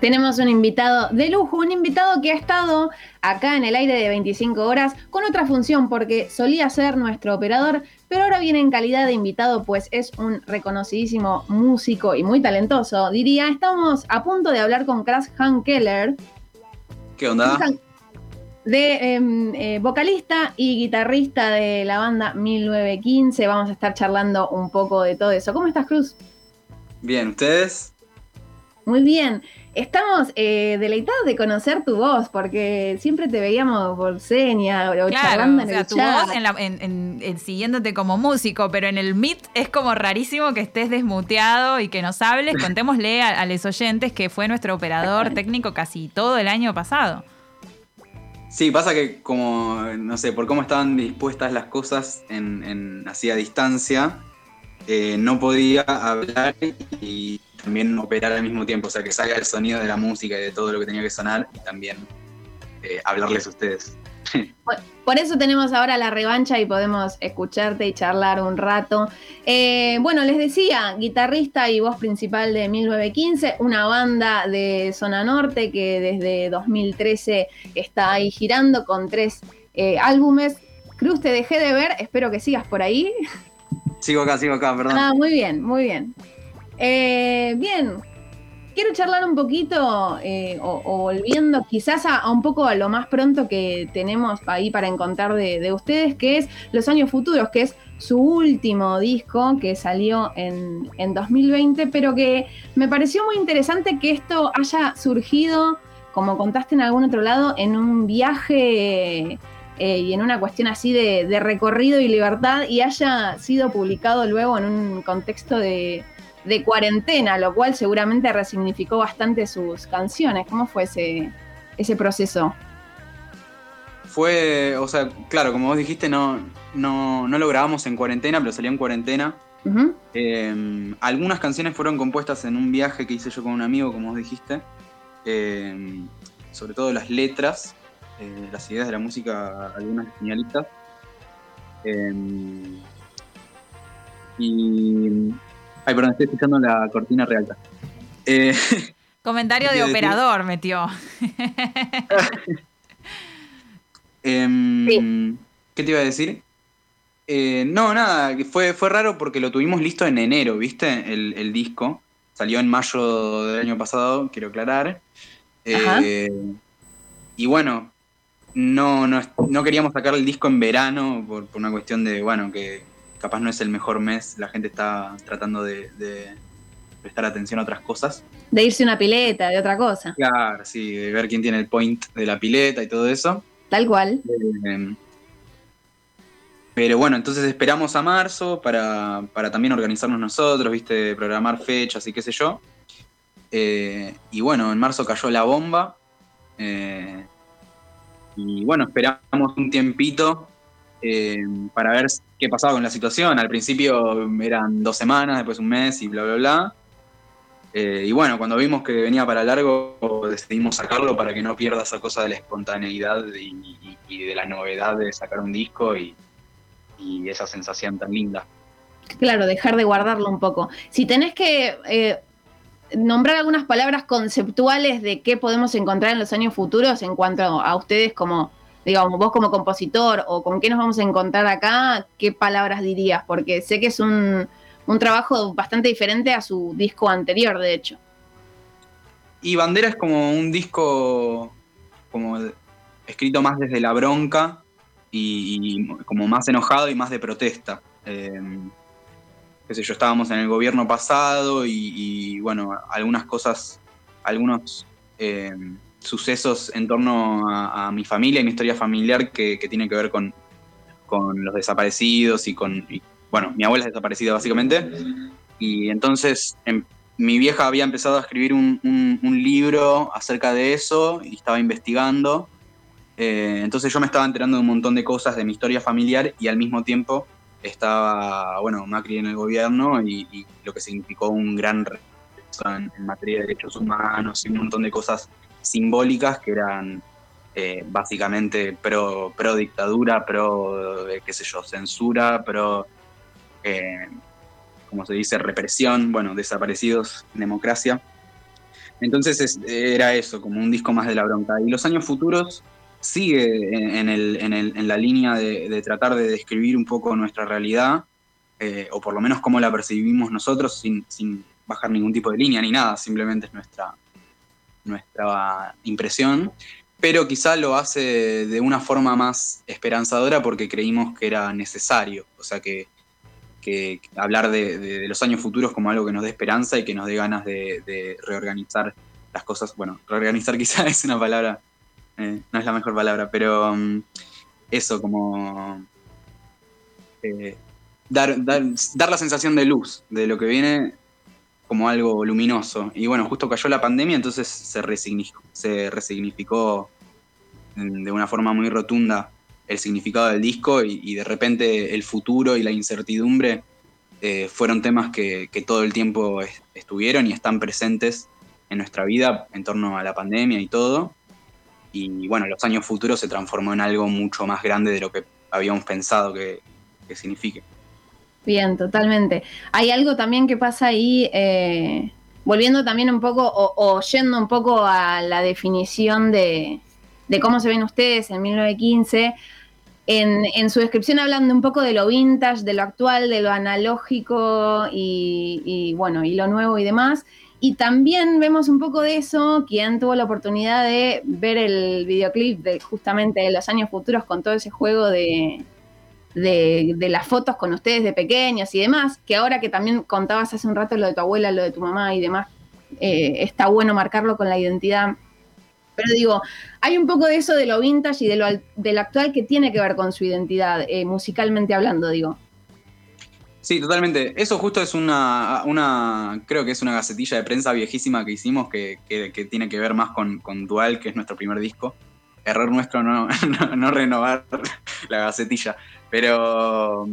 Tenemos un invitado de lujo, un invitado que ha estado acá en el aire de 25 horas con otra función porque solía ser nuestro operador, pero ahora viene en calidad de invitado pues es un reconocidísimo músico y muy talentoso. Diría, estamos a punto de hablar con Crash Han Keller. ¿Qué onda? De em, eh, vocalista y guitarrista de la banda 1915. Vamos a estar charlando un poco de todo eso. ¿Cómo estás, Cruz? Bien, ¿ustedes? Muy bien. Estamos eh, deleitados de conocer tu voz, porque siempre te veíamos por seña o charlando en o sea, tu voz en siguiéndote como músico, pero en el Meet es como rarísimo que estés desmuteado y que nos hables. Contémosle a, los oyentes que fue nuestro operador técnico casi todo el año pasado. Sí, pasa que como, no sé, por cómo estaban dispuestas las cosas en, así a distancia, eh, no podía hablar y también operar al mismo tiempo, o sea, que salga el sonido de la música y de todo lo que tenía que sonar y también eh, hablarles a ustedes. Por eso tenemos ahora la revancha y podemos escucharte y charlar un rato. Eh, bueno, les decía, guitarrista y voz principal de 1915, una banda de zona norte que desde 2013 está ahí girando con tres eh, álbumes. Cruz, te dejé de ver, espero que sigas por ahí. Sigo acá, sigo acá, perdón. Ah, muy bien, muy bien. Eh, bien, quiero charlar un poquito, eh, o, volviendo quizás a, un poco a lo más pronto que tenemos ahí para encontrar de, ustedes, que es Los Años Futuros, que es su último disco que salió en, 2020, pero que me pareció muy interesante que esto haya surgido, como contaste en algún otro lado, en un viaje... Eh, y en una cuestión así de recorrido y libertad y haya sido publicado luego en un contexto de, de cuarentena, lo cual seguramente resignificó bastante sus canciones. ¿Cómo fue ese, ese proceso? Fue, o sea, claro, como vos dijiste, no, no, lo grabamos en cuarentena, pero salió en cuarentena. Em, algunas canciones fueron compuestas en un viaje que hice yo con un amigo, como vos dijiste. Em, sobre todo las letras, eh, las ideas de la música, algunas genialistas. Y Ay, perdón, estoy escuchando la cortina realta. Eh, Comentario de operador metió. Em, ¿Qué te iba a decir? Eh, no, nada, fue, fue raro porque lo tuvimos listo en enero, ¿viste? El, disco. Salió en mayo del año pasado, quiero aclarar. Eh, y bueno, no, no, queríamos sacar el disco en verano por, por, una cuestión de, bueno, que capaz no es el mejor mes, la gente está tratando de, prestar atención a otras cosas. De irse una pileta, de otra cosa. Claro, sí, de ver quién tiene el point de la pileta y todo eso. Tal cual. Eh, pero bueno, entonces esperamos a marzo para, también organizarnos nosotros, viste, programar fechas y qué sé yo. Eh, y bueno, en marzo cayó la bomba. Eh, y bueno, esperamos un tiempito para ver qué pasaba con la situación. Al principio eran dos semanas, después un mes y bla, bla, bla. Eh, y bueno, cuando vimos que venía para largo, decidimos sacarlo para que no pierda esa cosa de la espontaneidad y, de la novedad de sacar un disco y, esa sensación tan linda. Claro, dejar de guardarlo un poco. Si tenés que eh, nombrar algunas palabras conceptuales de qué podemos encontrar en los años futuros en cuanto a ustedes como digamos, vos como compositor o con qué nos vamos a encontrar acá, ¿qué palabras dirías? Porque sé que es un, trabajo bastante diferente a su disco anterior, de hecho. Y Bandera es como un disco como escrito más desde la bronca y, como más enojado y más de protesta. Eh, qué sé yo, estábamos en el gobierno pasado y, bueno, algunas cosas, algunos eh, sucesos en torno a, mi familia y mi historia familiar que, tiene que ver con, los desaparecidos y con, bueno, mi abuela es desaparecida básicamente. Y entonces em, mi vieja había empezado a escribir un, libro acerca de eso y estaba investigando. Eh, entonces yo me estaba enterando de un montón de cosas de mi historia familiar y al mismo tiempo estaba, bueno, Macri en el gobierno y, lo que significó un gran en, en materia de derechos humanos y un montón de cosas simbólicas que eran eh, básicamente pro, pro dictadura, pro, eh, qué sé yo, censura, pro, eh, como se dice, represión, bueno, desaparecidos, democracia. Entonces era eso, como un disco más de la bronca. Y los años futuros sigue en, la línea de, tratar de describir un poco nuestra realidad, o por lo menos cómo la percibimos nosotros, sin, bajar ningún tipo de línea ni nada, simplemente es nuestra, nuestra impresión. Pero quizá lo hace de una forma más esperanzadora porque creímos que era necesario. O sea que, hablar de, los años futuros como algo que nos dé esperanza y que nos dé ganas de reorganizar las cosas. Bueno, reorganizar quizá es una palabra eh, no es la mejor palabra, pero um, eso, como eh, dar, dar, la sensación de luz de lo que viene como algo luminoso. Y bueno, justo cayó la pandemia, entonces se resignificó, se resignificó de una forma muy rotunda el significado del disco y, de repente el futuro y la incertidumbre eh, fueron temas que, que, todo el tiempo estuvieron y están presentes en nuestra vida en torno a la pandemia y todo y bueno, los años futuros se transformó en algo mucho más grande de lo que habíamos pensado que, signifique. Bien, totalmente. Hay algo también que pasa ahí, eh, volviendo también un poco, o, yendo un poco a la definición de, cómo se ven ustedes en 1915. En, en, su descripción hablando un poco de lo vintage, de lo actual, de lo analógico y, y bueno, y lo nuevo y demás. Y también vemos un poco de eso, quien tuvo la oportunidad de ver el videoclip de justamente de los años futuros con todo ese juego de, de, las fotos con ustedes de pequeños y demás, que ahora que también contabas hace un rato lo de tu abuela, lo de tu mamá y demás, eh, está bueno marcarlo con la identidad. Pero digo, hay un poco de eso de lo vintage y de lo, de actual que tiene que ver con su identidad, eh, musicalmente hablando, digo. Sí, totalmente. Eso justo es una, una, creo que es una gacetilla de prensa viejísima que hicimos que, tiene que ver más con, Dual, que es nuestro primer disco. Error nuestro no, no, renovar la gacetilla. Pero,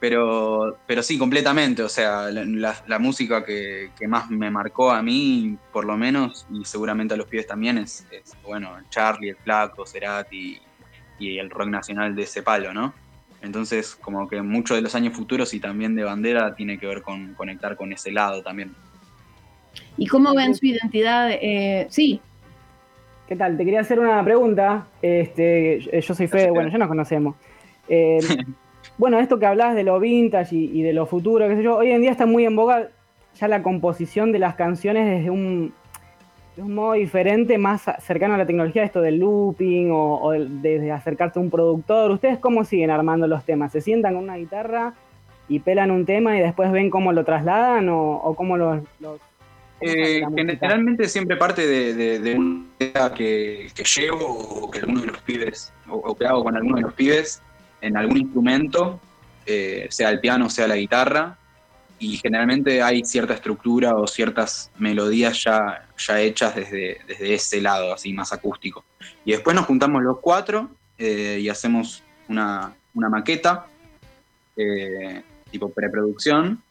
pero, pero sí, completamente. O sea, la, música que, más me marcó a mí, por lo menos, y seguramente a los pibes también, es, es bueno, Charlie, el Flaco, Cerati y el rock nacional de ese palo, ¿no? Entonces, como que mucho de los años futuros y también de bandera tiene que ver con conectar con ese lado también. ¿Y cómo ven su identidad? Eh, sí. ¿Qué tal? Te quería hacer una pregunta. Este, yo soy Fede, bueno, ya nos conocemos. Eh, bueno, esto que hablas de lo vintage y, y, de lo futuro, qué sé yo, hoy en día está muy en boga ya la composición de las canciones desde un, de un modo diferente, más cercano a la tecnología, esto del looping o, desde acercarte a un productor. ¿Ustedes cómo siguen armando los temas? ¿Se sientan con una guitarra y pelan un tema y después ven cómo lo trasladan o, cómo los... Eh, generalmente siempre parte de, una idea que, llevo o que alguno de los pibes, o, que hago con alguno de los pibes en algún instrumento, eh, sea el piano, sea la guitarra, y generalmente hay cierta estructura o ciertas melodías ya, ya hechas desde, desde ese lado, así más acústico. Y después nos juntamos los cuatro eh, y hacemos una, maqueta, eh, tipo preproducción,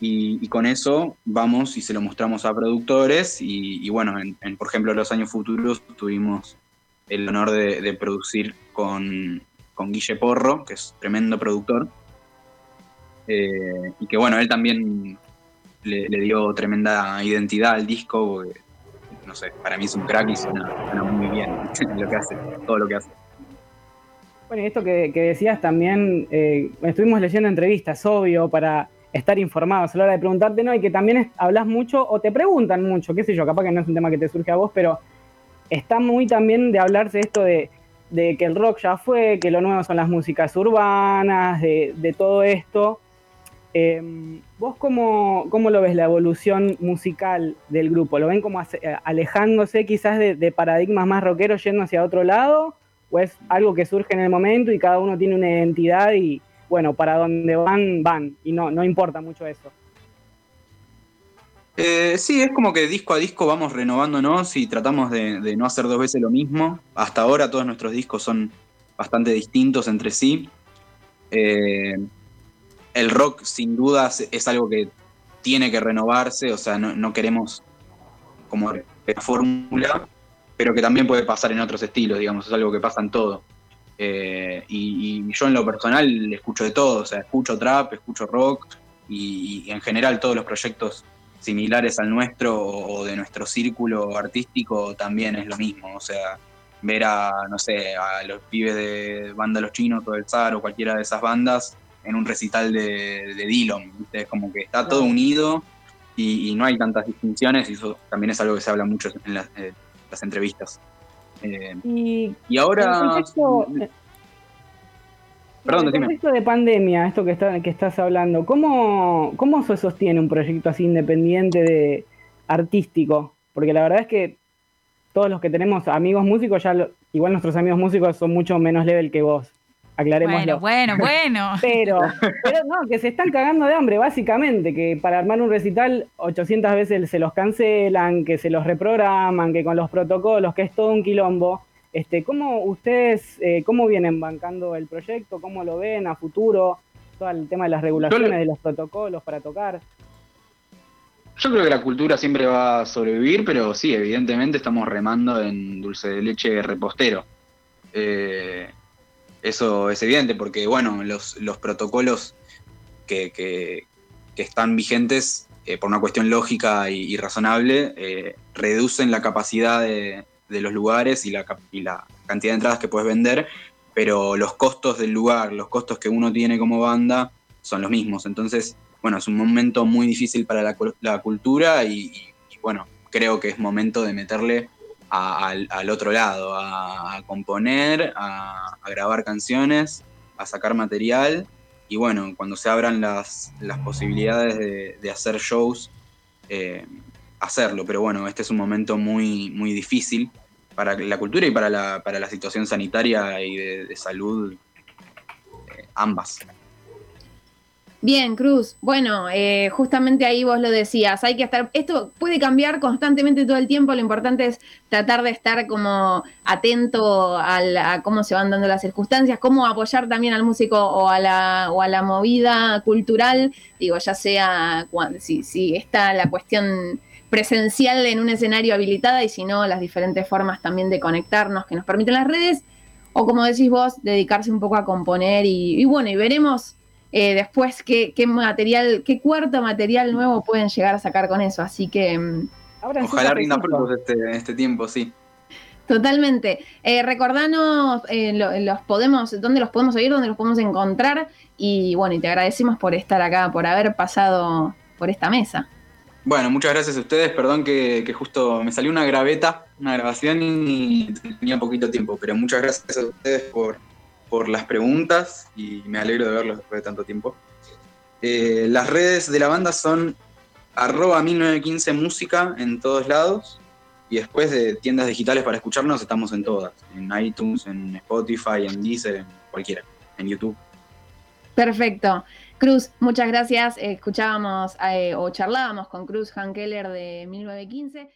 y, con eso vamos y se lo mostramos a productores y, bueno, en, por ejemplo, los años futuros tuvimos el honor de, producir con, con Guille Porro, que es tremendo productor, eh, y que bueno, él también le, dio tremenda identidad al disco, porque, no sé, para mí es un crack y suena, muy bien lo que hace, todo lo que hace. Bueno, y esto que, decías también, eh, estuvimos leyendo entrevistas, obvio, para estar informados a la hora de preguntarte, ¿no? Y que también hablas mucho o te preguntan mucho, qué sé yo, capaz que no es un tema que te surge a vos, pero está muy también de hablarse esto de, que el rock ya fue, que lo nuevo son las músicas urbanas, de, de todo esto. Em, ¿Vos cómo, cómo, lo ves la evolución musical del grupo? ¿Lo ven como eh, alejándose quizás de, paradigmas más rockeros yendo hacia otro lado? ¿O es algo que surge en el momento y cada uno tiene una identidad y bueno, para donde van, van? Y no, no importa mucho eso. Eh, sí, es como que disco a disco vamos renovándonos y tratamos de, no hacer dos veces lo mismo. Hasta ahora todos nuestros discos son bastante distintos entre sí. Eh, el rock sin dudas es algo que tiene que renovarse, o sea, no, queremos como la fórmula, pero que también puede pasar en otros estilos, digamos, es algo que pasa en todo. Eh, y, yo en lo personal escucho de todo, o sea, escucho trap, escucho rock y, en general todos los proyectos similares al nuestro o de nuestro círculo artístico también es lo mismo. O sea, ver a, no sé, a los pibes de banda Los Chinos o el Zar o cualquiera de esas bandas en un recital de, de Dillon. Es como que está todo unido y, no hay tantas distinciones y eso también es algo que se habla mucho en las, entrevistas. Eh, y, ahora... Perdón, en el contexto de pandemia, esto que, está, que estás hablando, ¿cómo, ¿cómo se sostiene un proyecto así independiente de artístico? Porque la verdad es que todos los que tenemos amigos músicos, ya igual nuestros amigos músicos son mucho menos level que vos. Aclaremos. Bueno, bueno, bueno. Pero, pero no, que se están cagando de hambre, básicamente, que para armar un recital 800 veces se los cancelan, que se los reprograman, que con los protocolos, que es todo un quilombo. Este, ¿Cómo ustedes, eh, cómo vienen bancando el proyecto? ¿Cómo lo ven a futuro? Todo el tema de las regulaciones, de los protocolos para tocar. Yo creo que la cultura siempre va a sobrevivir, pero sí, evidentemente estamos remando en dulce de leche repostero. Eh, eso es evidente porque, bueno, los, los protocolos que, están vigentes eh, por una cuestión lógica y, razonable reducen la capacidad de, de los lugares y la, la cantidad de entradas que puedes vender, pero los costos del lugar, los costos que uno tiene como banda son los mismos. Entonces, bueno, es un momento muy difícil para la, cultura y, bueno, creo que es momento de meterle al, otro lado, a, componer, a, grabar canciones, a sacar material y bueno, cuando se abran las, posibilidades de, hacer shows, eh, hacerlo. Pero bueno, este es un momento muy, muy difícil para la cultura y para la, para la situación sanitaria y de, salud, eh, ambas. Bien, Cruz. Bueno, eh, justamente ahí vos lo decías, hay que estar, esto puede cambiar constantemente todo el tiempo, lo importante es tratar de estar como atento a, cómo se van dando las circunstancias, cómo apoyar también al músico o a la, o a la movida cultural, digo, ya sea si, si está la cuestión presencial en un escenario habilitada y si no, las diferentes formas también de conectarnos que nos permiten las redes, o como decís vos, dedicarse un poco a componer y, bueno, y veremos eh, después qué, material, qué cuarto material nuevo pueden llegar a sacar con eso, así que... Mm, Ojalá rinda frutos este, este tiempo, sí. Totalmente. Eh, recordanos eh, los podemos, dónde los podemos oír, dónde los podemos encontrar. Y bueno, y te agradecemos por estar acá, por haber pasado por esta mesa. Bueno, muchas gracias a ustedes. Perdón que, justo me salió una graveta, una grabación y tenía poquito tiempo, pero muchas gracias a ustedes por, por las preguntas y me alegro de verlos después de tanto tiempo. Eh, las redes de la banda son arroba 1915 música en todos lados y después de tiendas digitales para escucharnos estamos en todas, en iTunes, en Spotify, en Deezer, en cualquiera, en YouTube. Perfecto. Cruz, muchas gracias. Escuchábamos eh, o charlábamos con Cruz Hankeller de 1915.